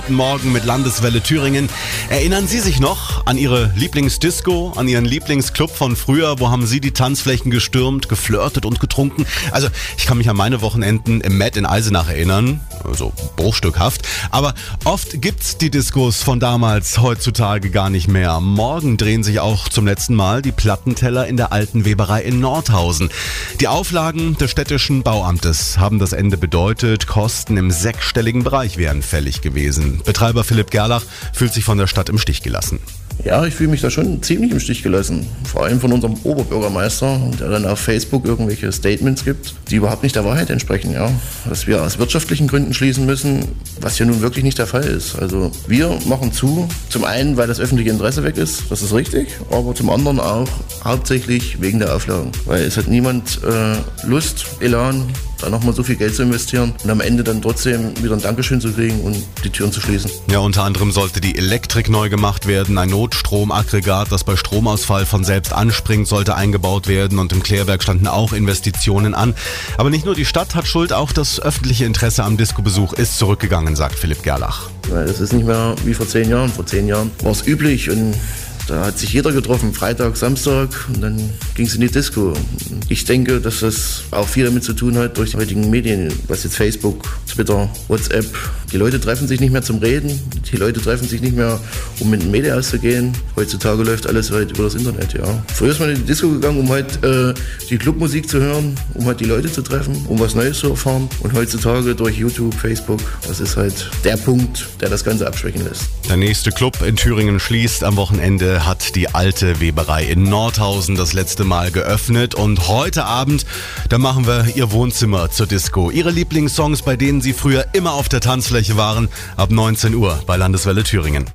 Guten Morgen mit Landeswelle Thüringen. Erinnern Sie sich noch an Ihre Lieblingsdisco, an Ihren Lieblingsclub von früher? Wo haben Sie die Tanzflächen gestürmt, geflirtet und getrunken? Also, ich kann mich an meine Wochenenden im Matt in Eisenach erinnern. Also bruchstückhaft. Aber oft gibt's die Diskos von damals heutzutage gar nicht mehr. Morgen drehen sich auch zum letzten Mal die Plattenteller in der alten Weberei in Nordhausen. Die Auflagen des städtischen Bauamtes haben das Ende bedeutet. Kosten im sechsstelligen Bereich wären fällig gewesen. Betreiber Philipp Gerlach fühlt sich von der Stadt im Stich gelassen. Ja, ich fühle mich da schon ziemlich im Stich gelassen. Vor allem von unserem Oberbürgermeister, der dann auf Facebook irgendwelche Statements gibt, die überhaupt nicht der Wahrheit entsprechen. Ja. Dass wir aus wirtschaftlichen Gründen schließen müssen, was ja nun wirklich nicht der Fall ist. Also wir machen zu, zum einen, weil das öffentliche Interesse weg ist, das ist richtig, aber zum anderen auch hauptsächlich wegen der Auflagen. Weil es hat niemand äh, Lust, Elan, da nochmal so viel Geld zu investieren und am Ende dann trotzdem wieder ein Dankeschön zu kriegen und die Türen zu schließen. Ja, unter anderem sollte die Elektrik neu gemacht werden, ein Notstromaggregat, das bei Stromausfall von selbst anspringt, sollte eingebaut werden und im Klärwerk standen auch Investitionen an. Aber nicht nur die Stadt hat Schuld, auch das öffentliche Interesse am Disco-Besuch ist zurückgegangen, sagt Philipp Gerlach. Das ist nicht mehr wie vor zehn Jahren. Vor zehn Jahren war es üblich und da hat sich jeder getroffen, Freitag, Samstag und dann ging es in die Disco. Ich denke, dass das auch viel damit zu tun hat durch die heutigen Medien, was jetzt Facebook, Twitter, WhatsApp. Die Leute treffen sich nicht mehr zum Reden, die Leute treffen sich nicht mehr, um mit den Medien auszugehen. Heutzutage läuft alles halt über das Internet, ja. Früher ist man in die Disco gegangen, um halt äh, die Clubmusik zu hören, um halt die Leute zu treffen, um was Neues zu erfahren. Und heutzutage durch YouTube, Facebook, das ist halt der Punkt, der das Ganze abschwächen lässt. Der nächste Club in Thüringen schließt am Wochenende hat die alte Weberei in Nordhausen das letzte Mal geöffnet und heute Abend, da machen wir ihr Wohnzimmer zur Disco. Ihre Lieblingssongs, bei denen Sie früher immer auf der Tanzfläche waren, ab 19 Uhr bei Landeswelle Thüringen.